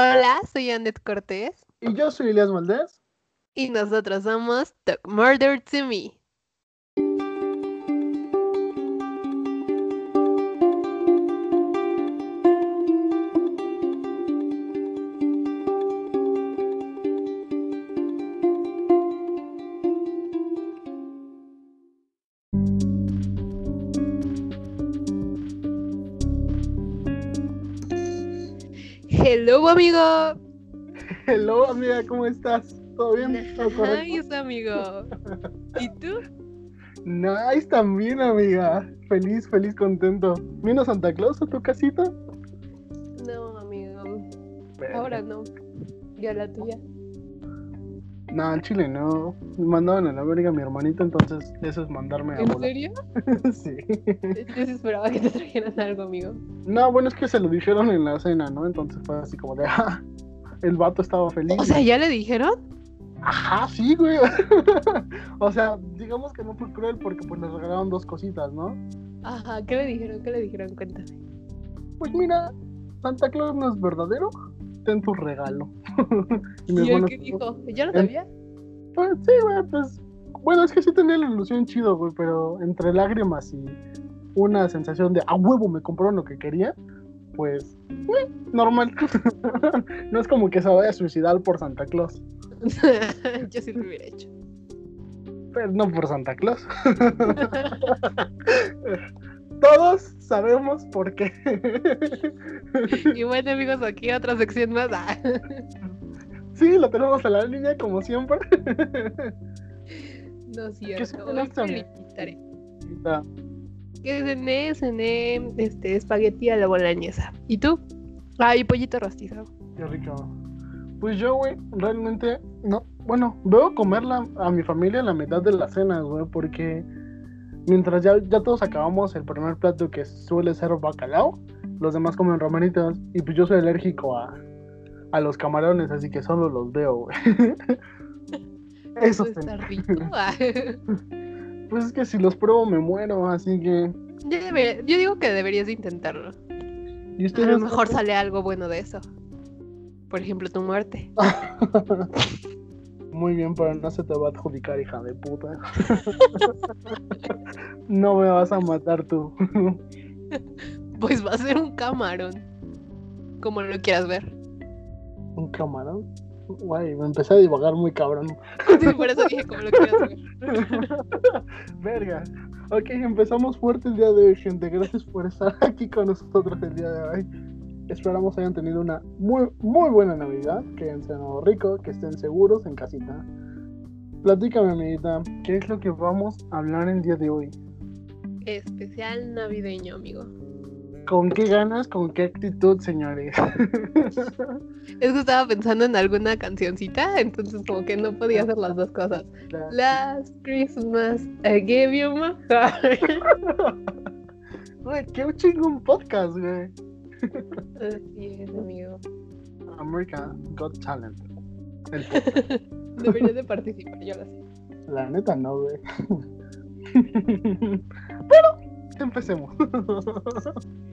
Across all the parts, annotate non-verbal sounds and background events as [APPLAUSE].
Hola, soy Annette Cortés Y yo soy Elias Valdés. y nosotros somos Talk Murder to Me. Hello, amigo. Hello, amiga, ¿cómo estás? ¿Todo bien? Nice, amigo. ¿Y tú? Nice también, amiga. Feliz, feliz, contento. ¿Vino Santa Claus a tu casita? No, amigo. Ahora no. Ya la tuya. No, en Chile no. Me mandaban a la verga a mi hermanito, entonces eso es mandarme a ¿En volar. serio? [LAUGHS] sí. Yo sí esperaba que te trajeran algo, amigo. No, bueno, es que se lo dijeron en la cena, ¿no? Entonces fue así como de, ah, el vato estaba feliz. O sea, ¿ya le dijeron? Ajá, sí, güey. [LAUGHS] o sea, digamos que no fue cruel porque pues le regalaron dos cositas, ¿no? Ajá, ¿qué le dijeron? ¿Qué le dijeron? Cuéntame. Pues mira, Santa Claus no es verdadero. Ten tu regalo. [LAUGHS] y mis ¿Y él buenos- qué dijo? ¿Ya lo sabía? Pues sí, güey, pues. Bueno, es que sí tenía la ilusión chido, güey, pero entre lágrimas y una sensación de a huevo me compraron lo que quería, pues. eh, normal. [LAUGHS] no es como que se vaya a suicidar por Santa Claus. [LAUGHS] Yo sí lo hubiera hecho. Pero no por Santa Claus. Todos sabemos por qué. Y bueno, amigos, aquí otra sección más. Ah. sí, lo tenemos a la línea como siempre. No es ¿Qué cierto. Hoy limitaré. Ah, ¿Qué cené? Cené este, espagueti a la boloñesa. ¿Y tú? Ah, y pollito rostizo. Qué rico. Pues yo, güey, realmente no. Bueno, veo comerla a mi familia la mitad de la cena, güey, porque mientras ya, ya todos acabamos el primer plato que suele ser bacalao, los demás comen romanitos y pues yo soy alérgico a, a los camarones, así que solo los veo. [LAUGHS] Eso está rico. [LAUGHS] Ah. Pues es que si los pruebo me muero, así que. Yo, debería- yo digo que deberías de intentarlo. ¿Y A lo mejor sale algo bueno de eso. Por ejemplo, tu muerte. [LAUGHS] Muy bien, pero no se te va a adjudicar, hija de puta. [LAUGHS] no me vas a matar tú. [LAUGHS] Pues va a ser un camarón. Como lo quieras ver. Un camarón. Guay, me empecé a divagar muy cabrón. [LAUGHS] Sí, por eso dije como lo quieras ver. Verga. Ok, empezamos fuerte el día de hoy, gente. Gracias por estar aquí con nosotros el día de hoy. Esperamos hayan tenido una muy, muy buena Navidad. Quédense en lo rico, que estén seguros en casita. Platícame, amiguita, ¿qué es lo que vamos a hablar el día de hoy? Especial navideño, amigo. ¿Con qué ganas, con qué actitud, señores? [LAUGHS] Es que estaba pensando en alguna cancioncita, entonces como que no podía hacer las dos cosas. Last Christmas, I gave you my heart. [LAUGHS] Güey, qué chingón podcast, güey. Así es, amigo. America Got Talent. El. [LAUGHS] Deberías de participar, yo lo sé. La neta no, güey. Pero, empecemos.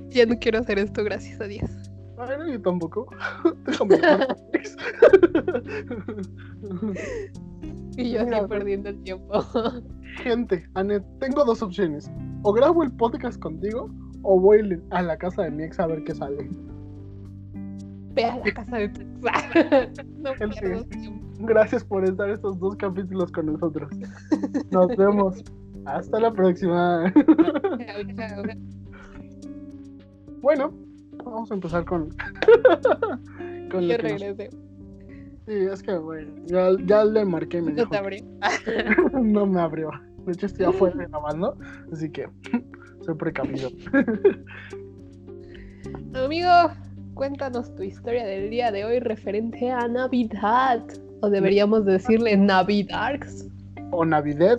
Ya no quiero hacer esto, gracias a Dios. Ay, no, yo tampoco. Déjame. Y yo Mira, así perdiendo el tiempo. Gente, Anet, tengo dos opciones. O grabo el podcast contigo, o voy a la casa de mi ex a ver qué sale. Ve a la casa de tu ex. [LAUGHS] No. Gracias por estar estos dos capítulos con nosotros. Nos vemos. Hasta la próxima. Bueno, vamos a empezar con. [LAUGHS] con Yo lo que nos-. Sí, es que, güey, ya, ya le marqué me No dijo te que [LAUGHS] no me abrió. De hecho, estoy afuera grabando, así que soy precavido. [LAUGHS] Amigo, cuéntanos tu historia del día de hoy referente a Navidad. O deberíamos decirle Navidarks. O Navidad.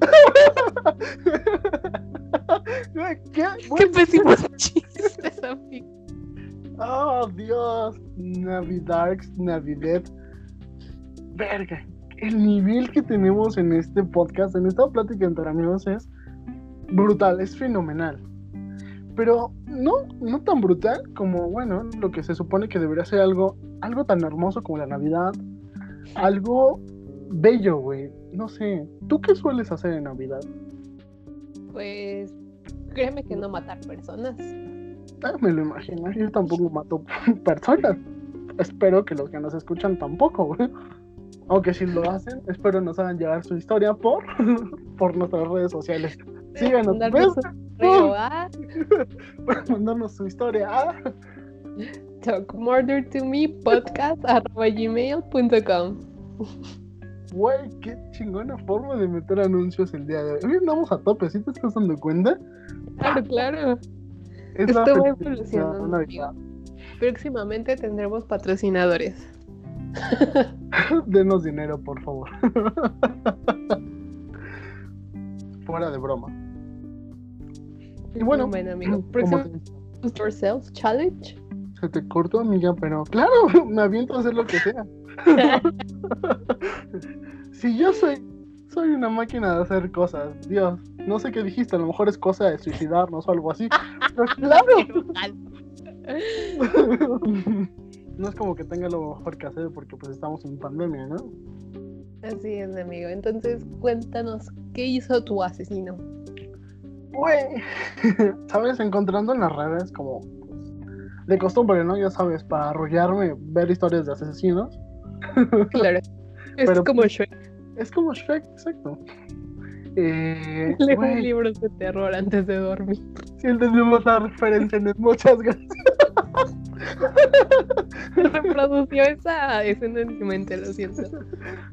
[LAUGHS] ¿Qué? Qué pésimos [LAUGHS] chistes, amigo. Oh, Dios. Navidarks, Navidad. Verga. El nivel que tenemos en este podcast, en esta plática entre amigos es brutal, es fenomenal. pero no, no tan brutal como, bueno, lo que se supone que debería ser algo, algo tan hermoso como la Navidad, algo bello, güey. No sé, ¿tú qué sueles hacer en Navidad? Pues créeme que no matar personas. Ah, me lo imagino, yo tampoco mato [LAUGHS] personas. Espero que los que nos escuchan tampoco, güey. Aunque si lo hacen, espero nos hagan llegar su historia por, [LAUGHS] por nuestras redes sociales. Síganos, Mandarnos ¿ves? un correo a Para mandarnos su historia. Ah, talkmurdertomepodcast.gmail.com [LAUGHS] Güey, qué chingona forma de meter anuncios el día de hoy. Hoy andamos a tope, ¿sí te estás dando cuenta? Claro, claro. Es la Esto va evolucionando. Próximamente tendremos patrocinadores. [LAUGHS] Denos dinero, por favor. [LAUGHS] Fuera de broma. Y bueno, Bueno, amigo. [CLEARS THROAT] Próximo Yourself Challenge. se te cortó, amiga, pero claro, [LAUGHS] me aviento a hacer lo que sea. [LAUGHS] si yo soy, soy una máquina de hacer cosas, Dios, no sé qué dijiste, a lo mejor es cosa de suicidarnos o algo así. [LAUGHS] Pero claro, no es como que tenga lo mejor que hacer porque pues estamos en pandemia, ¿no? Así es, amigo. Entonces, cuéntanos, ¿qué hizo tu asesino? Güey, [LAUGHS] ¿sabes? Encontrando en las redes como pues, de costumbre, ¿no? Ya sabes, para arrollarme, ver historias de asesinos. [LAUGHS] Claro. Es Pero- como Shrek. Es como Shrek, exacto. Eh, [LAUGHS] Leo güey, libros de terror antes de dormir. si entendimos la referencia, muchas gracias. Reprodució esa escena en mi mente, lo siento.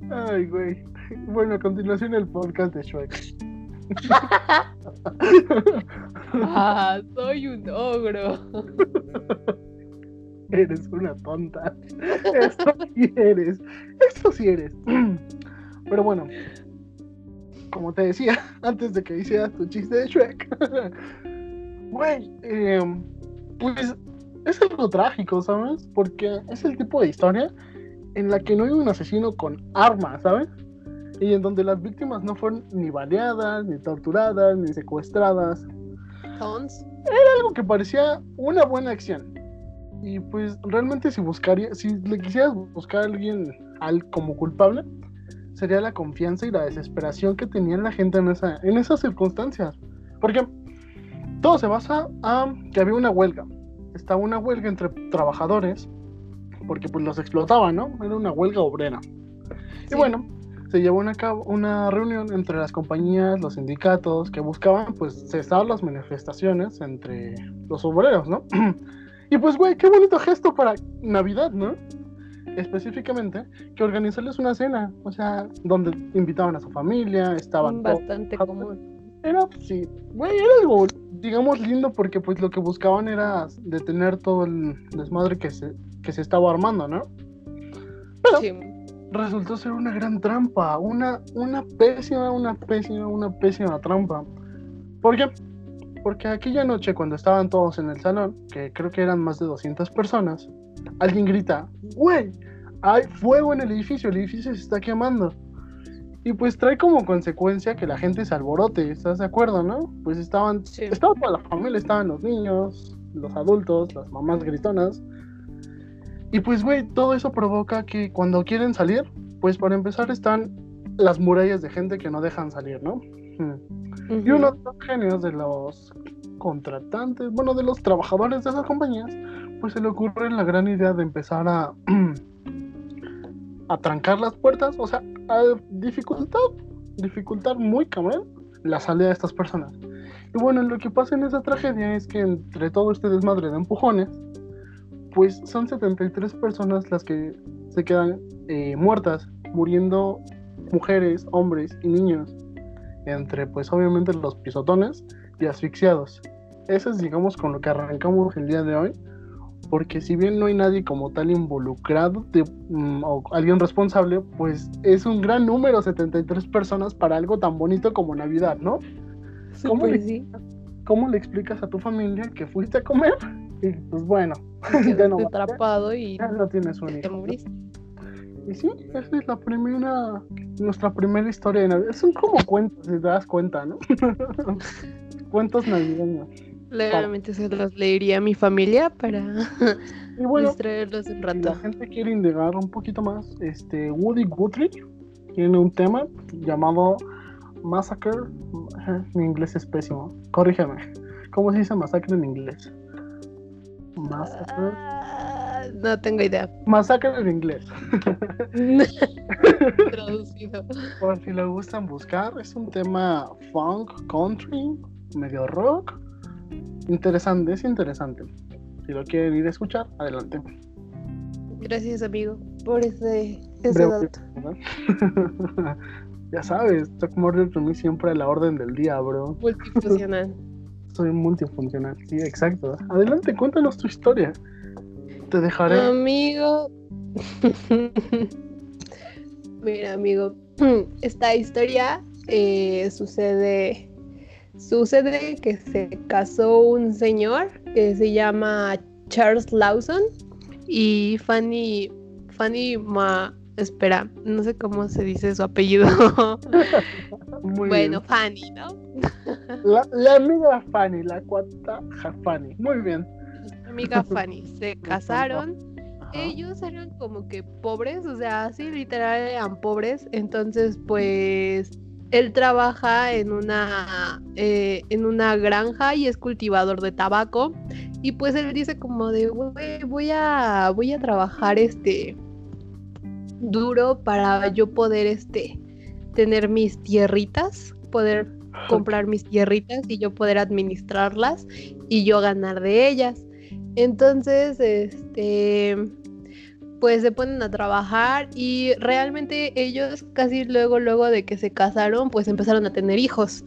Ay, güey. Bueno, a continuación el podcast de Shrek. Ah, soy un ogro. Eres una tonta. Eso sí eres. Eso sí eres. Pero bueno, como te decía, antes de que hicieras tu chiste de Shrek, güey, em, pues es algo trágico, ¿sabes? Porque es el tipo de historia en la que no hay un asesino con armas, ¿sabes? Y en donde las víctimas no fueron ni baleadas, ni torturadas, ni secuestradas, Tons. algo que parecía una buena acción. Y pues realmente si buscaría, si le quisieras buscar a alguien al, como culpable, sería la confianza y la desesperación que tenía la gente en, esa, en esas circunstancias. Porque todo se basa a que había una huelga. Estaba una huelga entre trabajadores, porque pues los explotaban, ¿no? Era una huelga obrera. Sí. Y bueno, se llevó una, cabo- una reunión entre las compañías, los sindicatos, que buscaban pues cesar las manifestaciones entre los obreros, ¿no? [CLEARS THROAT] y pues, güey, qué bonito gesto para Navidad, ¿no? Específicamente, que organizarles una cena, o sea, donde invitaban a su familia, estaban todos- Bastante común. Era, sí, güey, era algo, digamos, lindo porque pues lo que buscaban era detener todo el desmadre que se, que se estaba armando, ¿no? Sí. Resultó ser una gran trampa, una, una pésima, una pésima, una pésima trampa. ¿Por qué? Porque aquella noche cuando estaban todos en el salón, que creo que eran más de 200 personas, alguien grita, güey, hay fuego en el edificio, el edificio se está quemando. Y pues trae como consecuencia que la gente se alborote, ¿estás de acuerdo, no? Pues estaban, Sí. estaba toda la familia, estaban los niños, los adultos, las mamás gritonas. Y pues, güey, todo eso provoca que cuando quieren salir, pues para empezar están las murallas de gente que no dejan salir, ¿no? Mm. Y uno de los genios de los contratantes, bueno, de los trabajadores de esas compañías, pues se le ocurre la gran idea de empezar a, [CLEARS THROAT] a trancar las puertas, o sea, a dificultar, dificultar muy cabrón la salida de estas personas. Y bueno, lo que pasa en esa tragedia es que entre todo este desmadre de empujones, pues son 73 personas las que se quedan eh, muertas, muriendo mujeres, hombres y niños, entre pues obviamente los pisotones y asfixiados. Eso es digamos con lo que arrancamos el día de hoy, porque si bien no hay nadie como tal involucrado de- mm, o alguien responsable, pues es un gran número, 73 personas para algo tan bonito como Navidad, ¿no? ¿Cómo Súper le- sí. ¿Cómo le explicas a tu familia que fuiste a comer? Y pues bueno, [LAUGHS] ya no atrapado y ya no tienes un te hijo. moriste. Y sí, esa es la primera, nuestra primera historia de Navidad. Son como cuentos, si te das cuenta, ¿no? [LAUGHS] cuentos navideños. Legalmente se los leería a mi familia para [LAUGHS] Y bueno, distraerlos un si rato. la gente quiere indagar un poquito más, este Woody Guthrie tiene un tema llamado Massacre. Mi inglés es pésimo. Corrígeme. ¿Cómo se dice masacre en inglés? Massacre. Ah, no tengo idea. Masacre en inglés. [LAUGHS] Traducido. Por si lo gustan buscar, es un tema funk, country, medio rock. Interesante, es interesante. Si lo quieren ir a escuchar, adelante. Gracias, amigo, por ese, ese Breve, dato. [LAUGHS] ya sabes, Chuck Murray para mí siempre a la orden del día, bro. Multifuncional. [LAUGHS] Soy multifuncional, sí, exacto. Adelante, cuéntanos tu historia. Te dejaré. Amigo. [LAUGHS] Mira, amigo, [CLEARS THROAT] esta historia eh, sucede. Sucede que se casó un señor que se llama Charles Lawson y Fanny. Fanny Ma. Espera, no sé cómo se dice su apellido. [LAUGHS] Muy bueno, bien. Fanny, ¿no? La, la amiga Fanny, la cuarta Fanny. Muy bien. Amiga [LAUGHS] Fanny. Se casaron. Ellos eran como que pobres, o sea, sí, literal eran pobres. Entonces, pues, él trabaja en una, eh, en una granja y es cultivador de tabaco. Y pues él dice como de, "Güey, voy a, voy a trabajar este duro para yo poder este tener mis tierritas, poder comprar mis tierritas y yo poder administrarlas y yo ganar de ellas. Entonces, este, pues se ponen a trabajar y realmente ellos casi luego, luego de que se casaron, pues empezaron a tener hijos.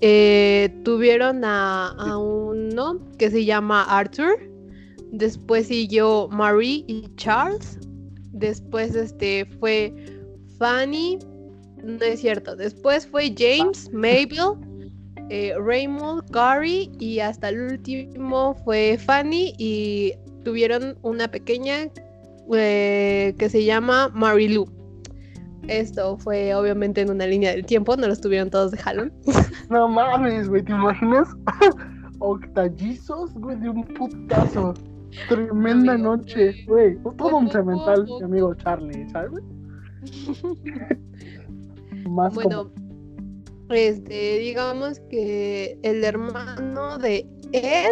Eh, tuvieron a, a uno que se llama Arthur, después siguió Marie y Charles, después este fue Fanny, no es cierto, después fue James, Mabel, eh, Raymond, Gary y hasta el último fue Fanny y tuvieron una pequeña eh, que se llama Marilu. Esto fue obviamente en una línea del tiempo, no los tuvieron todos de jalón. [LAUGHS] No mames, güey, ¿te imaginas? [LAUGHS] Octallizos, güey, de un putazo. Tremenda Amigo, noche, güey. Todo un cemental, mi amigo Charlie, ¿sabes? [LAUGHS] Más Bueno, este, digamos que el hermano de él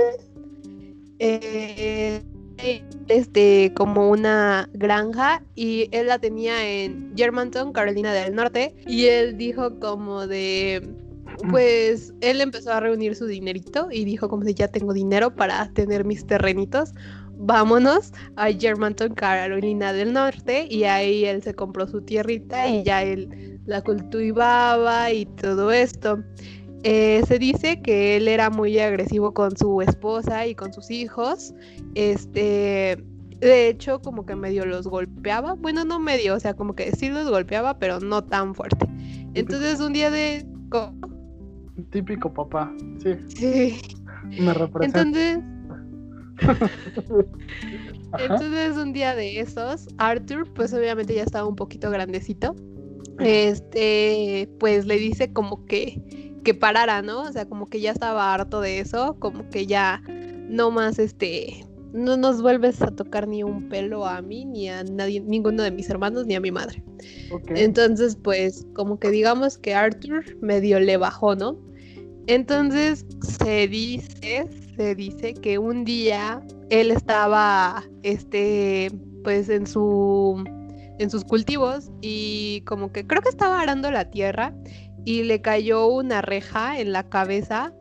eh, este como una granja y él la tenía en Germantown, Carolina del Norte y él dijo como de pues él empezó a reunir su dinerito y dijo como si ya tengo dinero para tener mis terrenitos. Vámonos a Germantown, Carolina del Norte y ahí él se compró su tierrita y ya él la cultivaba y todo esto. Eh, se dice que él era muy agresivo con su esposa y con sus hijos. Este, de hecho, como que medio los golpeaba. Bueno, no medio, o sea, como que sí los golpeaba, pero no tan fuerte. Entonces, un día de. Típico papá, sí, Sí. me representa. Entonces, [LAUGHS] entonces un día de esos, Arthur, pues obviamente ya estaba un poquito grandecito. Este, pues le dice como que que parara, ¿no? O sea, como que ya estaba harto de eso, como que ya no más este no nos vuelves a tocar ni un pelo a mí ni a nadie, ninguno de mis hermanos ni a mi madre. Entonces, pues, como que digamos que Arthur medio le bajó, ¿no? Entonces se dice, se dice que un día él estaba, este, pues en su, en sus cultivos y como que creo que estaba arando la tierra y le cayó una reja en la cabeza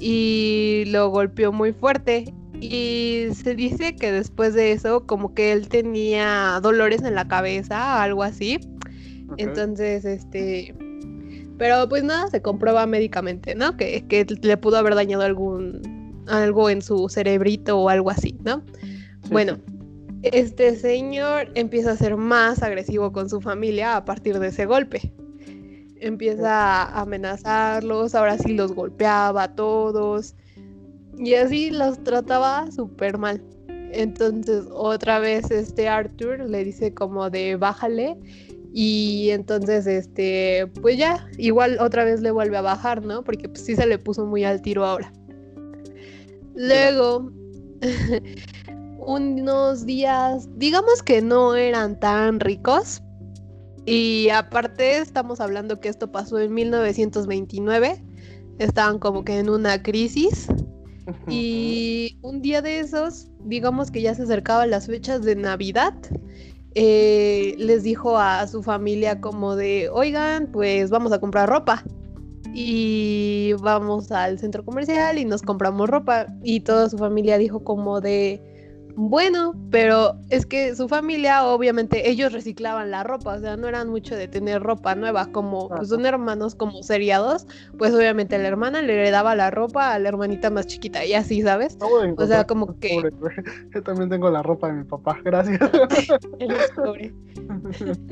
y lo golpeó muy fuerte. Y se dice que después de eso, como que él tenía dolores en la cabeza, algo así. Entonces, este. Pero pues nada, se comprueba médicamente, ¿no? Que, que le pudo haber dañado algún. algo en su cerebrito o algo así, ¿no? Sí, bueno, este señor empieza a ser más agresivo con su familia a partir de ese golpe. Empieza a amenazarlos, ahora sí los golpeaba a todos. Y así los trataba súper mal. Entonces, otra vez este Arthur le dice como de bájale. Y entonces, este, pues ya, igual otra vez le vuelve a bajar, ¿no? Porque pues, sí se le puso muy al tiro ahora. Luego, [LAUGHS] unos días, digamos que no eran tan ricos. Y aparte estamos hablando que esto pasó en 1929. Estaban como que en una crisis. Y un día de esos, digamos que ya se acercaban las fechas de Navidad. Eh, les dijo a su familia como de, oigan, pues vamos a comprar ropa y vamos al centro comercial y nos compramos ropa. Y toda su familia dijo como de bueno, pero es que su familia obviamente ellos reciclaban la ropa, o sea, no eran mucho de tener ropa nueva, como pues, son hermanos como seriados, pues obviamente la hermana le heredaba la ropa a la hermanita más chiquita y así, ¿sabes? o sea, como [LAUGHS] que yo también tengo la ropa de mi papá, gracias. [LAUGHS] [LAUGHS]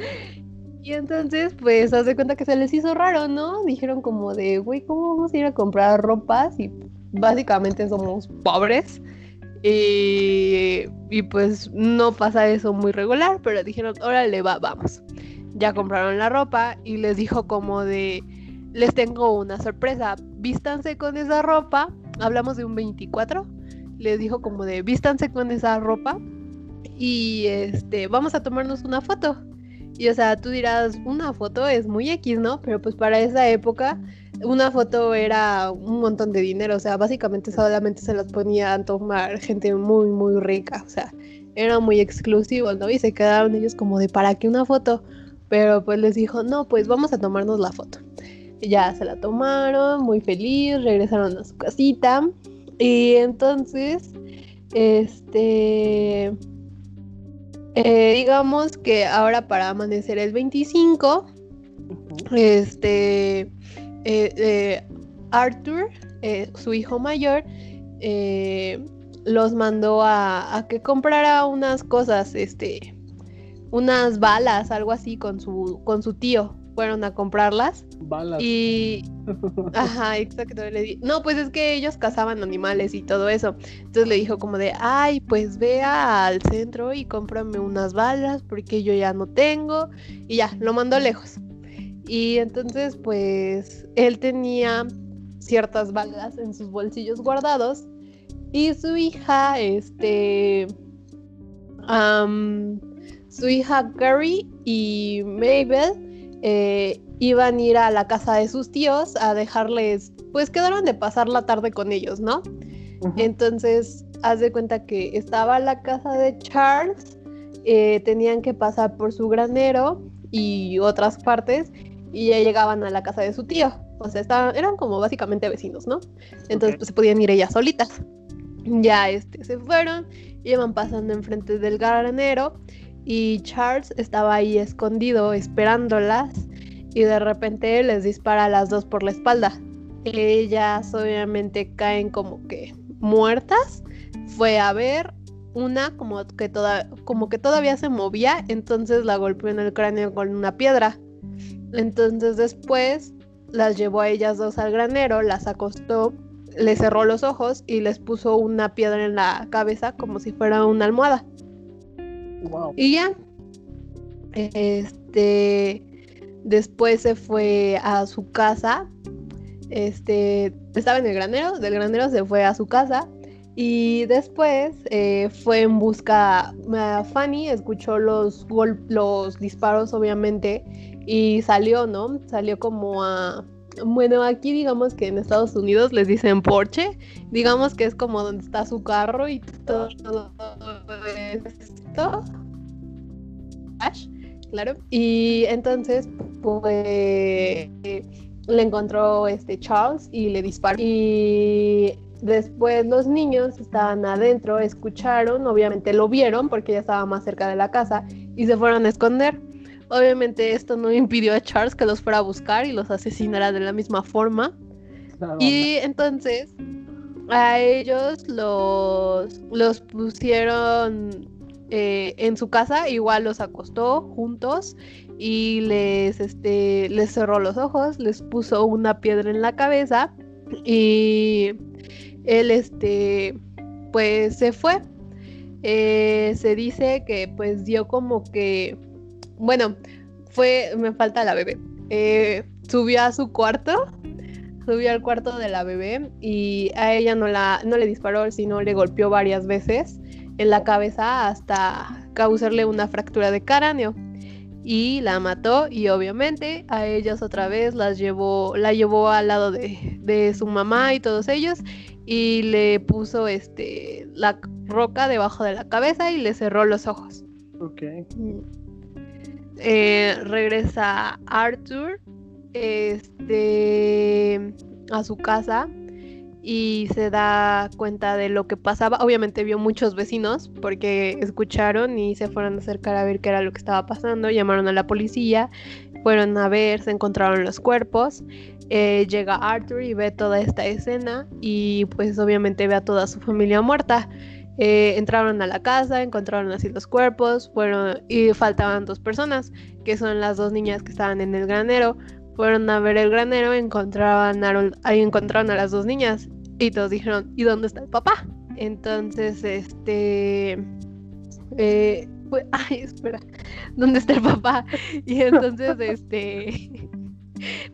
Y entonces, pues, haz de cuenta que se les hizo raro, ¿no? Dijeron como de, güey, ¿cómo vamos a ir a comprar ropa si básicamente somos pobres? Y, pues no pasa eso muy regular, pero dijeron, órale, va, vamos. Ya compraron la ropa y les dijo como de, les tengo una sorpresa, vístanse con esa ropa, hablamos de un 24, les dijo como de, vístanse con esa ropa y este, vamos a tomarnos una foto. Y o sea, tú dirás, una foto es muy X, ¿no? Pero pues para esa época, una foto era un montón de dinero. O sea, básicamente solamente se las ponía a tomar gente muy, muy rica. O sea, era muy exclusivo, ¿no? Y se quedaron ellos como de, ¿para qué una foto? Pero pues les dijo, no, pues vamos a tomarnos la foto. Y ya se la tomaron, muy feliz, regresaron a su casita. Y entonces, este eh, digamos que ahora para amanecer el 25, este, eh, eh, Arthur, su hijo mayor, los mandó a, a, que comprara unas cosas, este, unas balas, algo así con su, con su tío fueron a comprarlas. Balas. Y. [LAUGHS] Ajá, exacto. Le No, pues es que ellos cazaban animales y todo eso. Entonces le dijo como de, ay, pues vea al centro y cómprame unas balas porque yo ya no tengo. Y ya, lo mandó lejos. Y entonces, pues, él tenía ciertas balas en sus bolsillos guardados. Y su hija, este. su hija Gary y Mabel eh, iban a ir a la casa de sus tíos a dejarles, pues quedaron de pasar la tarde con ellos, ¿no? Entonces, haz de cuenta que estaba la casa de Charles, eh, tenían que pasar por su granero y otras partes y ya llegaban a la casa de su tío. O sea, estaban, eran como básicamente vecinos, ¿no? Entonces, pues se podían ir ellas solitas. Ya este, se fueron, iban pasando enfrente del granero y Charles estaba ahí escondido esperándolas y de repente les dispara a las dos por la espalda. Ellas obviamente caen como que muertas. Fue a ver una como que, toda, como que todavía se movía, entonces la golpeó en el cráneo con una piedra. Entonces después las llevó a ellas dos al granero, las acostó, les cerró los ojos y les puso una piedra en la cabeza como si fuera una almohada. Y ya. Este. Después se fue a su casa. Este. Estaba en el granero. Del granero se fue a su casa. Y después eh, fue en busca. Fanny escuchó los, los disparos, obviamente. Y salió, ¿no? Salió como a. Bueno, aquí digamos que en Estados Unidos les dicen Porsche. Digamos que es como donde está su carro y todo, esto. Claro. Y entonces, pues le encontró este Charles y le disparó. Y después los niños estaban adentro, escucharon, obviamente lo vieron porque ya estaba más cerca de la casa y se fueron a esconder. Obviamente esto no impidió a Charles que los fuera a buscar y los asesinara de la misma forma. y entonces a ellos los, los pusieron eh, en su casa, igual los acostó juntos y les, este, les cerró los ojos, les puso una piedra en la cabeza y él, este, pues se fue. Eh, se dice que pues dio como que, bueno, fue, me falta la bebé, eh, subió a su cuarto, subió al cuarto de la bebé y a ella no, la, no le disparó, sino le golpeó varias veces en la cabeza hasta causarle una fractura de cráneo y la mató y obviamente a ellas otra vez las llevó, la llevó al lado de, de, su mamá y todos ellos y le puso este la roca debajo de la cabeza y le cerró los ojos. Ok. Eh, regresa Arthur este, a su casa y se da cuenta de lo que pasaba. Obviamente vio muchos vecinos porque escucharon y se fueron a acercar a ver qué era lo que estaba pasando. Llamaron a la policía, fueron a ver, se encontraron los cuerpos. Eh, llega Arthur y ve toda esta escena y pues obviamente ve a toda su familia muerta. Eh, entraron a la casa, encontraron así los cuerpos, fueron y faltaban dos personas, que son las dos niñas que estaban en el granero. Fueron a ver el granero, encontraban ahí encontraron a las dos niñas y todos dijeron, ¿y dónde está el papá? Entonces, este, eh, pues, [LAUGHS] ay, espera, ¿dónde está el papá? Y entonces, [LAUGHS] este,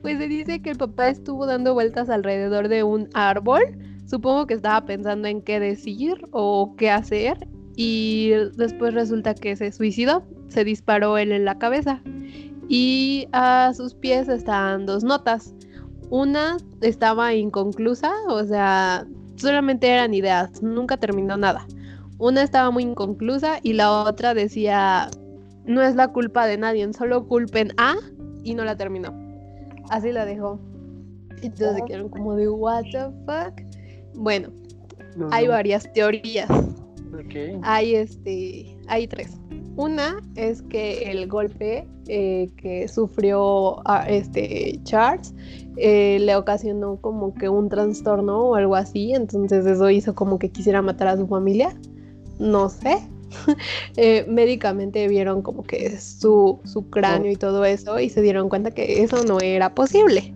pues se dice que el papá estuvo dando vueltas alrededor de un árbol Supongo que estaba pensando en qué decir o qué hacer y después resulta que se suicidó, se disparó él en la cabeza y a sus pies estaban dos notas. Una estaba inconclusa, o sea, solamente eran ideas, nunca terminó nada. Una estaba muy inconclusa y la otra decía, no es la culpa de nadie, solo culpen a y no la terminó. Así la dejó. Entonces se quedaron como de, what the fuck. Bueno, hay varias teorías. Hay este, hay tres. Una es que el golpe eh, que sufrió ah, este Charles eh, le ocasionó como que un trastorno o algo así, entonces eso hizo como que quisiera matar a su familia. No sé. [LAUGHS] Eh, médicamente vieron como que su, su cráneo y todo eso y se dieron cuenta que eso no era posible.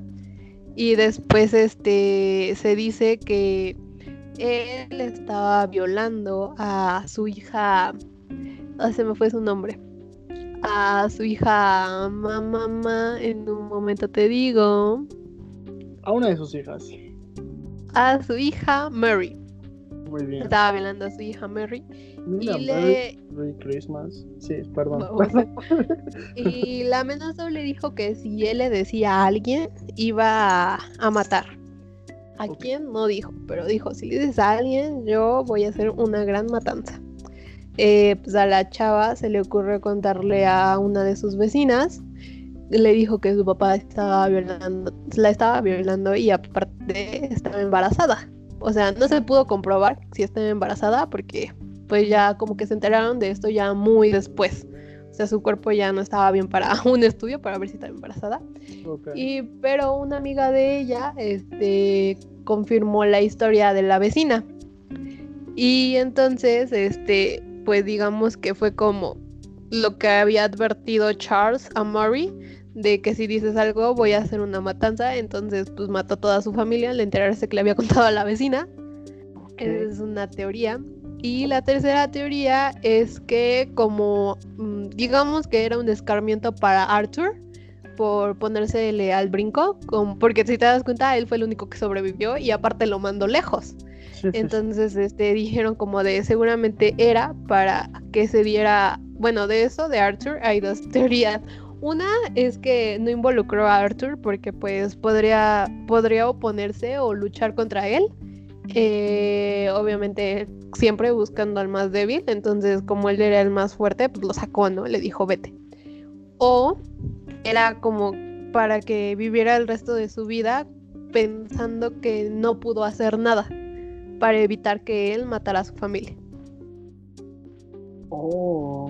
Y después este se dice que él estaba violando a su hija, ah, se me fue su nombre, a su hija mamá, en un momento te digo. A una de sus hijas. A su hija Mary. Muy bien. Estaba violando a su hija Mary. Mira, y le... Merry Christmas. Sí, perdón. [LAUGHS] y la amenazó le dijo que si él le decía a alguien, iba a, matar. ¿A quién? No dijo, pero dijo, si le dices a alguien, yo voy a hacer una gran matanza. Eh, pues a la chava se le ocurrió contarle a una de sus vecinas. Le dijo que su papá estaba violando, la estaba violando y aparte estaba embarazada. O sea, no se pudo comprobar si estaba embarazada porque pues ya como que se enteraron de esto ya muy después. O sea, su cuerpo ya no estaba bien para [LAUGHS] un estudio para ver si estaba embarazada. Y pero una amiga de ella este confirmó la historia de la vecina. Y entonces este pues digamos que fue como lo que había advertido Charles a Murray de que si dices algo voy a hacer una matanza, entonces pues mató a toda su familia al enterarse que le había [LAUGHS] contado a la vecina. Esa es una teoría. Y la tercera teoría es que como mm, digamos que era un escarmiento para Arthur por ponérsele al brinco, porque si te das cuenta, él fue el único que sobrevivió y aparte lo mandó lejos. Entonces, este, dijeron como de seguramente era para que se diera, bueno, de eso, de Arthur, hay dos [LAUGHS] teorías. Una es que no involucró a Arthur porque pues podría, podría oponerse o luchar contra él eh, obviamente siempre buscando al más débil, entonces como él era el más fuerte, pues lo sacó, ¿no? Le dijo, vete. O era como para que viviera el resto de su vida pensando que no pudo hacer nada para evitar que él matara a su familia. Oh.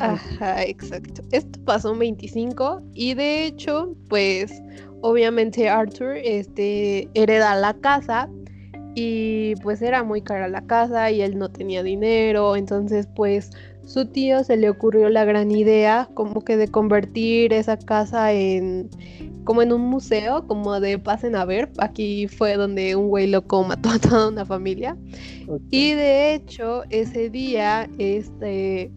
Ajá, exacto. Esto pasó en 25 y de hecho, pues obviamente Arthur este hereda la casa, y pues era muy cara la casa y él no tenía dinero, entonces pues su tío se le ocurrió la gran idea como que de convertir esa casa en como en un museo, como de pasen a ver, aquí fue donde un güey loco mató a toda una familia. Y de hecho, ese día este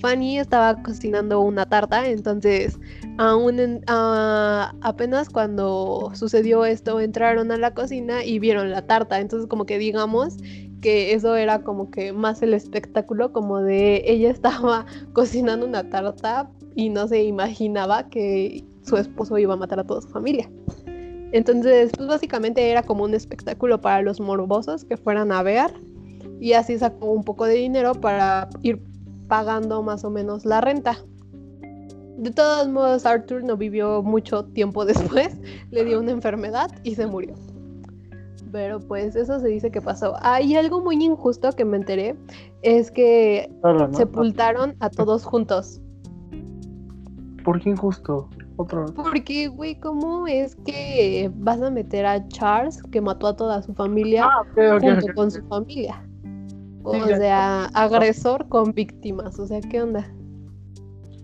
Fanny estaba cocinando una tarta, entonces aún en- apenas cuando sucedió esto entraron a la cocina y vieron la tarta. Entonces como que digamos que eso era como que más el espectáculo como de ella [LAUGHS] estaba cocinando una tarta y no se imaginaba que su esposo iba a matar a toda su familia. Entonces, pues básicamente era como un espectáculo para los morbosos que fueran a ver y así sacó un poco de dinero para ir pagando más o menos la renta. De todos modos, Arthur no vivió mucho tiempo [LAUGHS] después, le dio una enfermedad y se murió. Pero pues eso se dice que pasó. Hay algo muy injusto que me enteré, es que ¿no? sepultaron a todos juntos. ¿Por qué injusto? Otra vez. Porque, güey, ¿cómo es que vas a meter a Charles, que mató a toda su familia, Ah, junto con su familia? O sea, agresor con víctimas. O sea, ¿qué onda?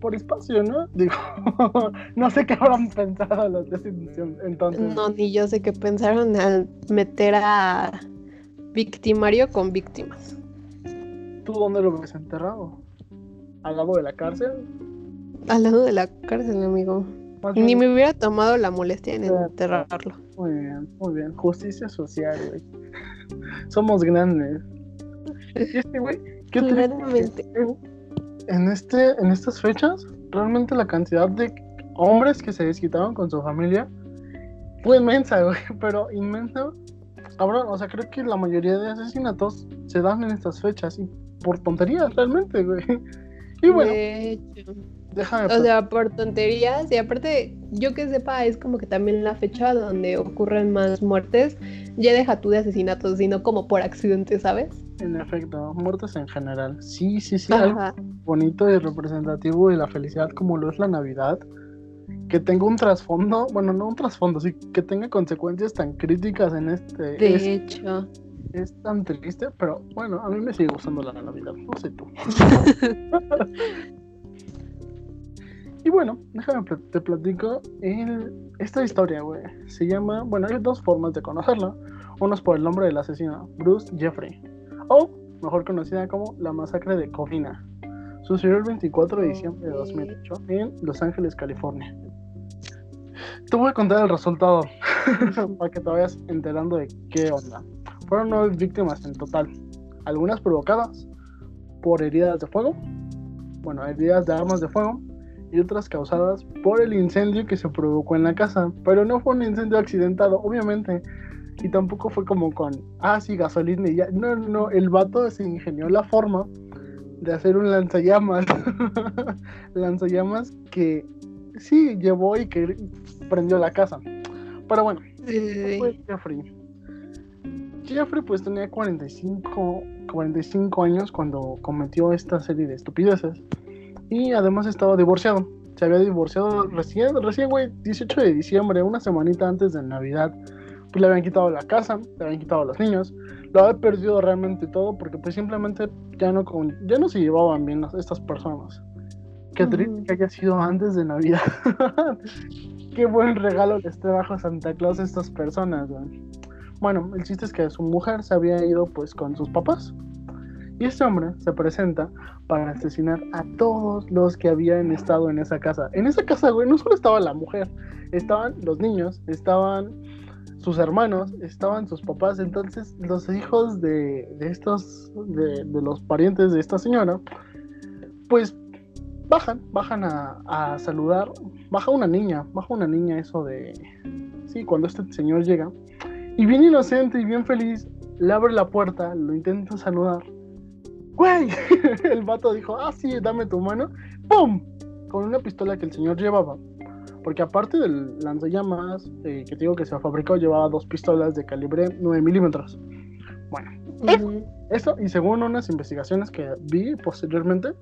Por espacio, ¿no? Digo, [LAUGHS] no sé qué habrán pensado los de entonces. No, ni yo sé qué pensaron al meter a victimario con víctimas. ¿Tú dónde lo ves enterrado? ¿Al lado de la cárcel? Al lado de la cárcel, amigo. Ni me hubiera tomado la molestia en enterrarlo. Muy bien, muy bien. Justicia social, güey. Somos grandes. Y este, güey, qué triste. Claramente. En, este, en estas fechas, realmente la cantidad de hombres que se desquitaron con su familia fue inmensa, güey. [LAUGHS] Pero inmensa. Cabrón, o sea, creo que la mayoría de asesinatos se dan en estas fechas y por tonterías, realmente, güey. Y bueno, De hecho. déjame. O sea, por tonterías. Y aparte, yo que sepa, es como que también la fecha donde ocurren más muertes. Ya deja tú de asesinatos, sino como por accidente, ¿sabes? En efecto, muertes en general. Sí, sí, sí. algo bonito y representativo de la felicidad como lo es la Navidad, que tenga un trasfondo, bueno, no un trasfondo, sí, que tenga consecuencias tan críticas en este, De es, hecho. Es tan triste, pero bueno, a mí me sigue gustando la Navidad, no sé tú. [LAUGHS] y bueno, déjame pl- te platico el- esta historia, güey. Se llama, bueno, hay dos formas de conocerla. Uno es por el nombre del asesino, Bruce Jeffrey, o mejor conocida como la masacre de Covina. Sucedió el 24 de diciembre de Ok. 2008 en Los Ángeles, California. Te voy a contar el resultado [LAUGHS] para que te vayas enterando de qué onda. Fueron nueve víctimas en total, algunas provocadas por heridas de fuego, bueno, heridas de armas de fuego, y otras causadas por el incendio que se provocó en la casa. Pero no fue un incendio accidentado, obviamente. Y tampoco fue como con, ah, sí, gasolina y ya. No, no, el vato se ingenió la forma de hacer un lanzallamas. [LAUGHS] lanzallamas que sí llevó y que prendió la casa. Pero bueno, sí. fue Jeffrey. Jeffrey pues tenía 45, 45 años cuando cometió esta serie de estupideces. Y además estaba divorciado. Se había divorciado recién, recién, güey, 18 de diciembre, una semanita antes de Navidad. Pues le habían quitado la casa, le habían quitado a los niños. Lo había perdido realmente todo porque pues simplemente ya no, con- ya no se llevaban bien las- estas personas. Qué triste Ujú. que haya sido antes de Navidad. [LAUGHS] Qué buen regalo les trajo Santa Claus a estas personas, güey. Bueno, el chiste es que su mujer se había ido pues con sus papás. Y este hombre se presenta para asesinar a todos los que habían estado en esa casa. En esa casa, güey, no solo estaba la mujer, estaban los niños, estaban sus hermanos, estaban sus papás. Entonces, los hijos de, estos, de, de los parientes de esta señora, pues bajan, bajan a, a saludar. Baja una niña, baja una niña, eso de. Sí, cuando este señor llega. Y bien inocente y bien feliz, le abre la puerta, lo intenta saludar. ¡Güey! [LAUGHS] El vato dijo, ah, sí, dame tu mano. ¡Pum! Con una pistola que el señor llevaba. Porque aparte del lanzallamas, eh, que te digo que se fabricó, llevaba dos pistolas de calibre 9 milímetros. Bueno, eso, y según unas investigaciones que vi posteriormente,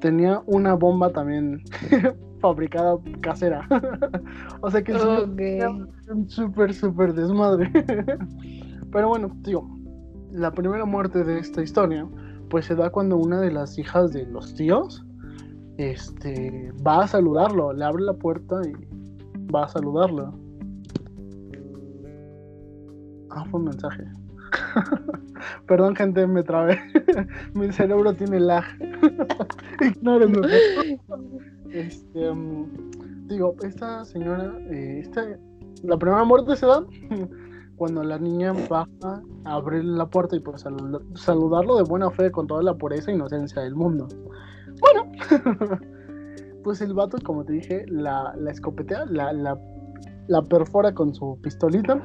tenía una bomba también [LAUGHS] fabricada casera. [LAUGHS] o sea que el señor tenía Ok. un súper, súper desmadre. [LAUGHS] Pero bueno, digo, la primera muerte de esta historia, pues se da cuando una de las hijas de los tíos, este, va a saludarlo, le abre la puerta y va a saludarlo. Ah, fue un mensaje. [LAUGHS] Perdón, gente, me trabé. [LAUGHS] Mi cerebro tiene lag. [LAUGHS] Ignórenme. Este, mm, digo, esta señora, eh, esta, la primera muerte se da cuando la niña baja a abrir la puerta y pues salud- saludarlo de buena fe con toda la pureza e inocencia del mundo. Bueno, pues el vato, como te dije, la, la escopetea, la perfora con su pistolita,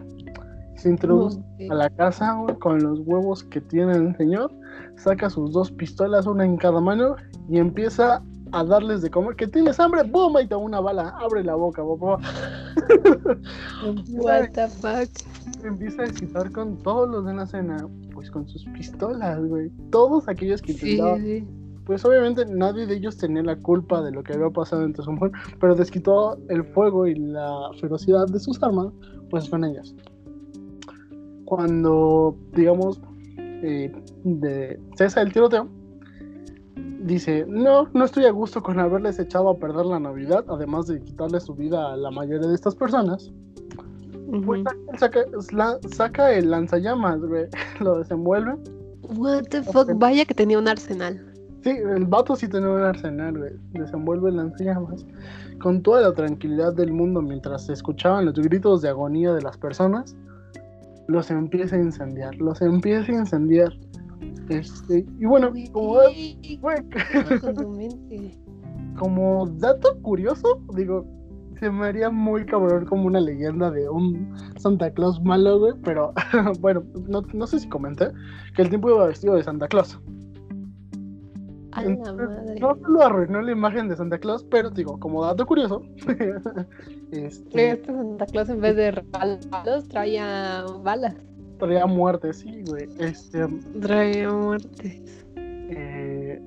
se introduce a la casa güey, con los huevos que tiene el señor, saca sus dos pistolas, una en cada mano, y empieza a darles de comer. ¿Que tienes hambre? ¡Bum! Ahí te va una bala. Abre la boca, papá. empieza, [LAUGHS] What the fuck. empieza a excitar con todos los de la cena, pues con sus pistolas, güey. Todos aquellos que Sí, intentaban. sí. Pues obviamente nadie de ellos tenía la culpa de lo que había pasado entre su mujer, pero desquitó el fuego y la ferocidad de sus armas, pues con ellas. Cuando, digamos, eh, de cesa el tiroteo, dice, no, no estoy a gusto con haberles echado a perder la Navidad, además de quitarle su vida a la mayoría de estas personas. Pues Ujú. saca, la- saca el lanzallamas, güey, [LAUGHS] lo desenvuelve. What the fuck. Vaya que tenía un arsenal. Sí, el vato sí tenía un arsenal, güey. Desenvuelve el lanzallamas con toda la tranquilidad del mundo mientras se escuchaban los gritos de agonía de las personas. Los empieza a incendiar, los empieza a incendiar. Este, y bueno, [LAUGHS] como, dato curioso, digo, se me haría muy cabrón como una leyenda de un Santa Claus malo, güey. Pero [LAUGHS] bueno, no, no sé si comenté que el tiempo iba vestido de Santa Claus. A la madre. No lo arruinó la imagen de Santa Claus, pero digo, como dato curioso, [LAUGHS] este, Este Santa Claus en vez de regalos traía balas. traía muerte, sí, güey. Este, Traía muertes. eh,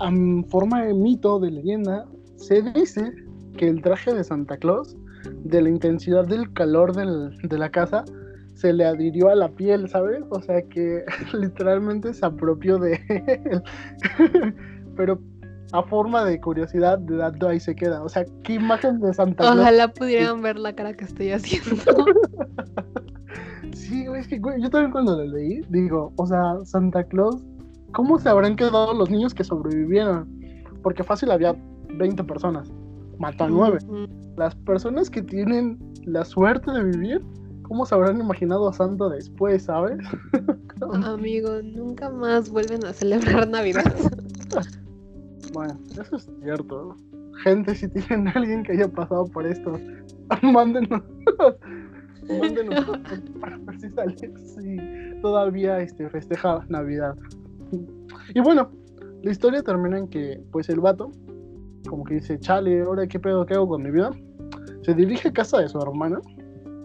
en forma de mito, de leyenda, se dice que el traje de Santa Claus, de la intensidad del calor del- de la casa, se le adhirió a la piel, ¿sabes? O sea que [LAUGHS] literalmente se apropió de él. [LAUGHS] Pero a forma de curiosidad, de dato ahí se queda. O sea, ¿qué imagen de Santa Claus? Ojalá pudieran ver la cara que estoy haciendo. [LAUGHS] Sí, es que yo también cuando lo leí, digo, o sea, Santa Claus, ¿cómo se habrán quedado los niños que sobrevivieron? Porque fácil había 20 personas, mató a 9. Ujú. Las personas que tienen la suerte de vivir, ¿cómo se habrán imaginado a Santa después, sabes? [LAUGHS] Amigo, nunca más vuelven a celebrar Navidad. [LAUGHS] Bueno, eso es cierto. Gente, si tienen a [LAUGHS] alguien que haya pasado por esto, mándenos. mándenos para ver si sale. Si todavía este, festeja Navidad. Y bueno, la historia termina en que, pues, el vato, como que dice, chale, ahora qué pedo que hago con mi vida. Se dirige a casa de su hermano.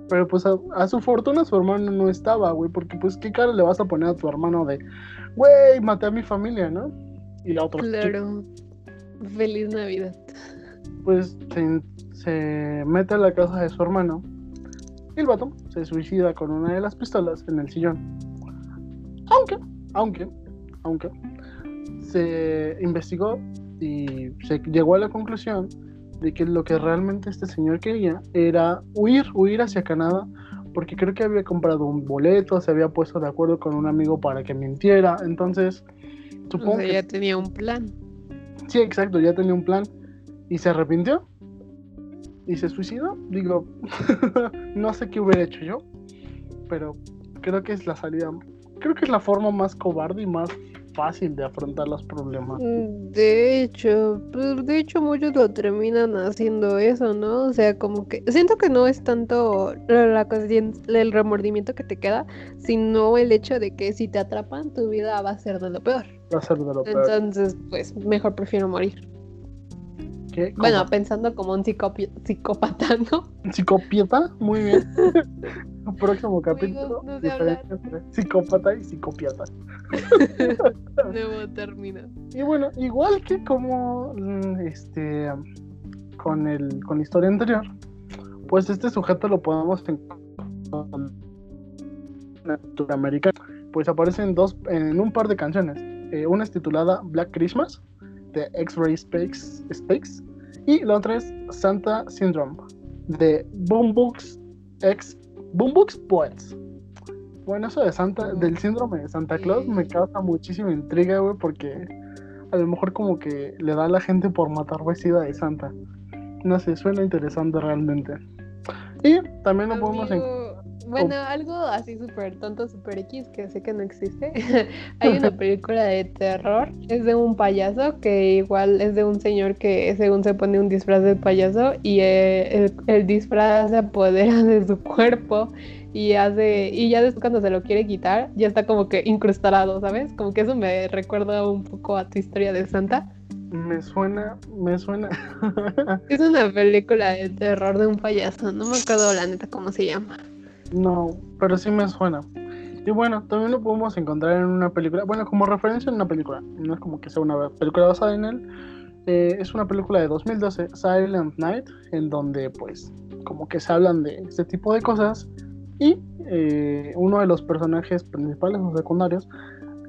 Pero pues a, a su fortuna su hermano no estaba, güey, porque pues qué cara le vas a poner a tu hermano de, güey, maté a mi familia, ¿no? Y la otra, Claro. Feliz Navidad. pues se, se mete a la casa de su hermano y el vato se suicida con una de las pistolas en el sillón. Aunque, aunque, aunque, se investigó y se llegó a la conclusión de que lo que realmente este señor quería era huir, huir hacia Canadá, porque creo que había comprado un boleto, se había puesto de acuerdo con un amigo para que mintiera, entonces O supongo sea, que ya tenía un plan. Sí, exacto, ya tenía un plan y se arrepintió y se suicidó. Digo, [LAUGHS] no sé qué hubiera hecho yo, pero creo que es la salida, creo que es la forma más cobarde y más fácil de afrontar los problemas. Mm, De hecho, pues de hecho muchos lo terminan haciendo eso, ¿no? O sea, como que siento que no es tanto la el remordimiento que te queda, sino el hecho de que si te atrapan, tu vida va a ser de lo peor. Va a ser de lo peor. Entonces, pues mejor prefiero morir. ¿Qué? Bueno, pensando como un psicópata, ¿no? [LAUGHS] psicópata, muy bien. [LAUGHS] Próximo capítulo, no sé psicópata y psicópata. [LAUGHS] Nuevo término. Y bueno, igual que como mm, este con el con la historia anterior, pues este sujeto lo podemos encontrar en. Pues aparece en dos, en un par de canciones. Eh, una es titulada Black Christmas de X-Ray Space, Space y la otra es Santa Syndrome de Boombox X Boombox Poets. Bueno, eso de Santa, del síndrome de Santa Claus me causa muchísima intriga, güey, porque a lo mejor como que le da a la gente por matar vestida de Santa. no sé, suena interesante realmente. Y también lo podemos... En... Bueno, algo así súper tonto, súper X, que sé que no existe. [LAUGHS] Hay una película de terror, es de un payaso, que igual es de un señor que según se pone un disfraz de payaso y eh, el, el, disfraz se apodera [LAUGHS] de su cuerpo y hace y ya después cuando se lo quiere quitar ya está como que incrustado, ¿sabes? Como que eso me recuerda un poco a tu historia de Santa. Me suena, me suena. es una [LAUGHS] película de terror de un payaso, no me acuerdo la neta cómo se llama. No, pero sí me suena. Y bueno, también lo podemos encontrar en una película, bueno, como referencia en una película, no es como que sea una película basada en él, eh, es una película de 2012, Silent Night, en donde pues como que se hablan de este tipo de cosas y eh, uno de los personajes principales o secundarios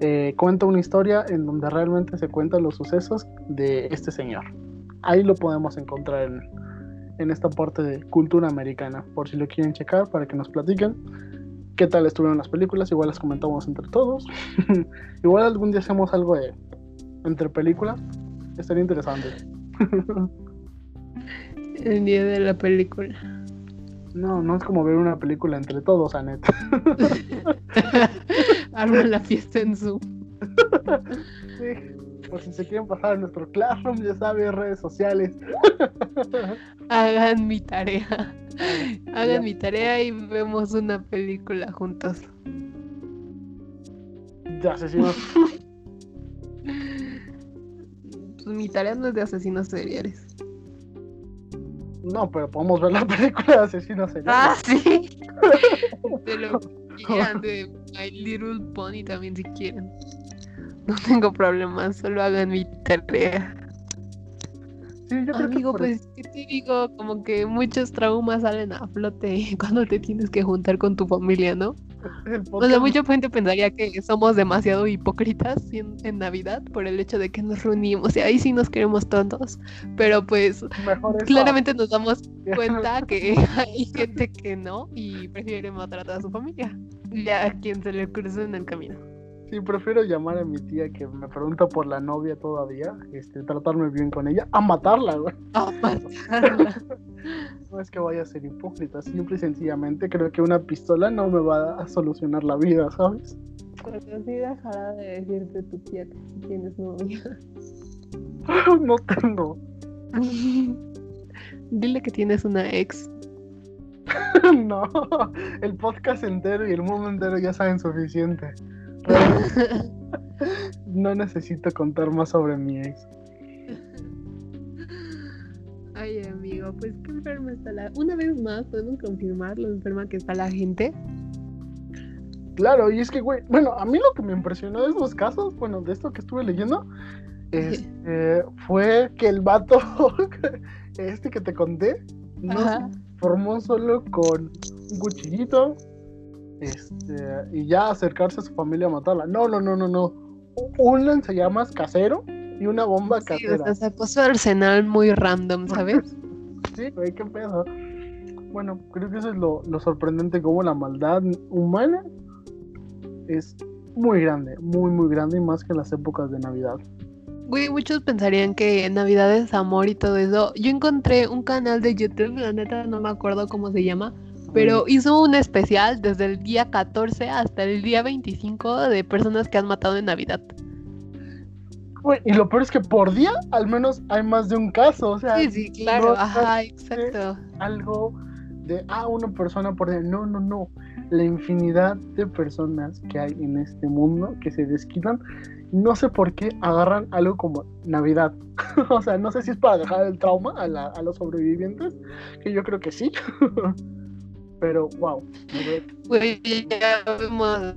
eh, cuenta una historia en donde realmente se cuentan los sucesos de este señor. Ahí lo podemos encontrar en, en esta parte de cultura americana, por si lo quieren checar para que nos platiquen qué tal estuvieron las películas, igual las comentamos entre todos. [LAUGHS] igual algún día hacemos algo de entre películas, estaría interesante. El día de la película. [LAUGHS] No, no es como ver una película entre todos, Anet. [LAUGHS] Arma la fiesta en Zoom. sí por si se quieren pasar a nuestro Classroom, ya saben, redes sociales. [LAUGHS] Hagan mi tarea. [LAUGHS] Hagan mi tarea y vemos una película juntos. De asesinos. [LAUGHS] pues mi tarea no es de asesinos seriales. No, pero podemos ver la película de asesinos seriales. Ah, sí. de lo quieran, de My Little Pony también si quieren. No tengo problemas, solo hagan mi tarea. Sí, yo creo Amigo, pues, ¿qué te digo? Como que muchos traumas salen a flote [LAUGHS] cuando te tienes que juntar con tu familia, ¿no? O sea, mucha gente pensaría que somos demasiado hipócritas en, Navidad por el hecho de que nos reunimos y ahí sí nos queremos tontos, pero pues claramente nos damos [LAUGHS] cuenta que hay gente que no y prefiere maltratar a su familia ya a quien se le cruce en el camino. Sí, prefiero llamar a mi tía que me pregunta por la novia todavía, este, tratarme bien con ella, a matarla, güey. [LAUGHS] A matarla. [LAUGHS] no es que vaya a ser hipócrita, simple y sencillamente creo que una pistola no me va a solucionar la vida, ¿sabes? Porque sí dejará de decirte tu tía que tienes novia. [LAUGHS] no tengo. Dile que tienes una ex. no, el podcast entero y el mundo entero ya saben suficiente. No necesito contar más sobre mi ex. Ay, amigo, pues qué enferma está la. Una vez más, podemos confirmar lo enferma que está la gente. Claro, y es que, güey, bueno, a mí lo que me impresionó de estos casos, bueno, de esto que estuve leyendo, este, [LAUGHS] fue que el vato, [LAUGHS] este que te conté, no se formó solo con un cuchillito, este, y ya acercarse a su familia a matarla. No, no, no, no, no. Un lanzallamas casero y una bomba casera. O se puso arsenal muy random, ¿sabes? sí, güey, qué pedo. Bueno, creo que eso es lo, lo sorprendente, como la maldad humana es muy grande, muy, muy grande, y más que en las épocas de Navidad. Güey, muchos pensarían que Navidad es amor y todo eso. Yo encontré un canal de YouTube, la neta no me acuerdo cómo se llama, pero hizo un especial desde el día 14 hasta el día 25 de personas que han matado en Navidad. y lo peor es que por día al menos hay más de un caso, o sea. Sí, sí, claro, ajá, exacto. Algo de, ah, una persona por día. No, no, no. La infinidad de personas que hay en este mundo que se desquitan, no sé por qué agarran algo como Navidad. [LAUGHS] o sea, no sé si es para dejar el trauma a, a los sobrevivientes, que yo creo que sí. [LAUGHS] Pero, wow. Güey, ya vemos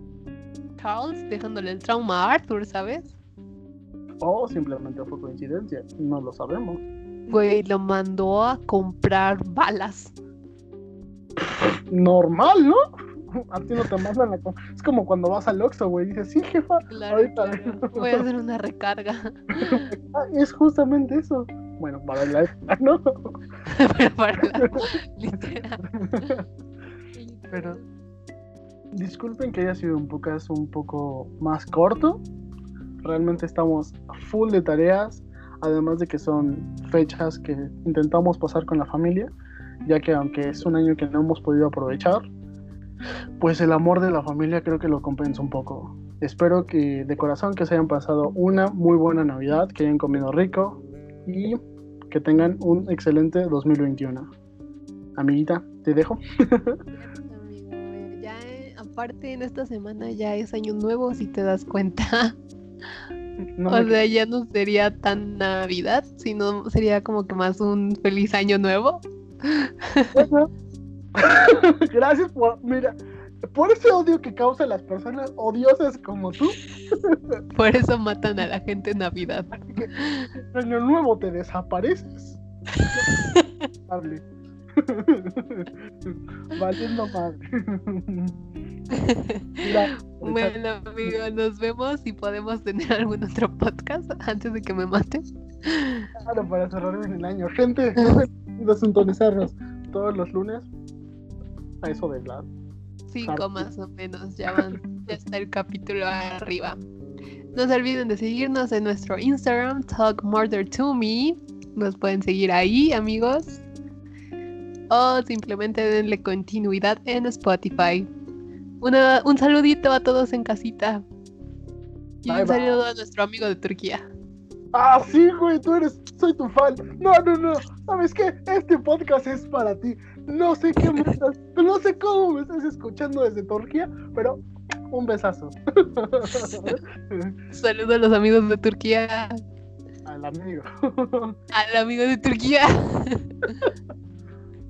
Charles dejándole el trauma a Arthur, ¿sabes? O simplemente fue coincidencia, no lo sabemos. Güey, lo mandó a comprar balas. Normal, ¿no? A ti no te mandan la... Es como cuando vas al Oxxo, güey, dices, sí, jefa, ahorita... [LAUGHS] Voy a hacer una recarga. [LAUGHS] ah, es justamente eso. Bueno, para la [LAUGHS] ¿no? Pero para la... literal. Pero disculpen que haya sido un podcast un poco más corto. Realmente estamos full de tareas. además de que son fechas que intentamos pasar con la familia, ya que aunque es un año que no hemos podido aprovechar, pues el amor de la familia creo que lo compensa un poco. Espero que de corazón que se hayan pasado una muy buena Navidad, que hayan comido rico y que tengan un excelente 2021. Amiguita, te dejo. [LAUGHS] Aparte en esta semana ya es año nuevo si te das cuenta. [LAUGHS] No o sea, ya no sería tan Navidad, sino sería como que más un feliz año nuevo. [LAUGHS] [LAUGHS] Gracias por, mira, por ese odio que causa las personas odiosas como tú, Por eso matan a la gente en Navidad. año nuevo te desapareces. [LAUGHS] Valiendo madre. [LAUGHS] Mira, Bueno, amigo, nos vemos y podemos tener algún otro podcast antes de que me maten. claro, para cerrar bien el año. Gente, [LAUGHS] no sintonizarnos todos los lunes a eso de las Cinco más o menos, ya van, ya está el capítulo arriba. No se olviden de seguirnos en nuestro Instagram, Talk Murder to Me. Nos pueden seguir ahí, amigos. O simplemente denle continuidad en Spotify. Una- un saludito a todos en casita. Y Bye, un saludo a nuestro amigo de Turquía. Ah, sí, güey, tú eres, soy tu fan. No, no, no. ¿Sabes qué? Este podcast es para ti. No sé qué me estás, [LAUGHS] no sé cómo me estás escuchando desde Turquía, pero un besazo. [LAUGHS] Saludo a los amigos de Turquía. Al amigo. Al amigo de Turquía. [LAUGHS]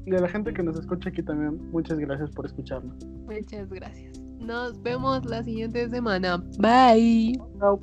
Y a la gente que nos escucha aquí también, muchas gracias por escucharnos. Muchas gracias. Nos vemos la siguiente semana. Bye. Chao.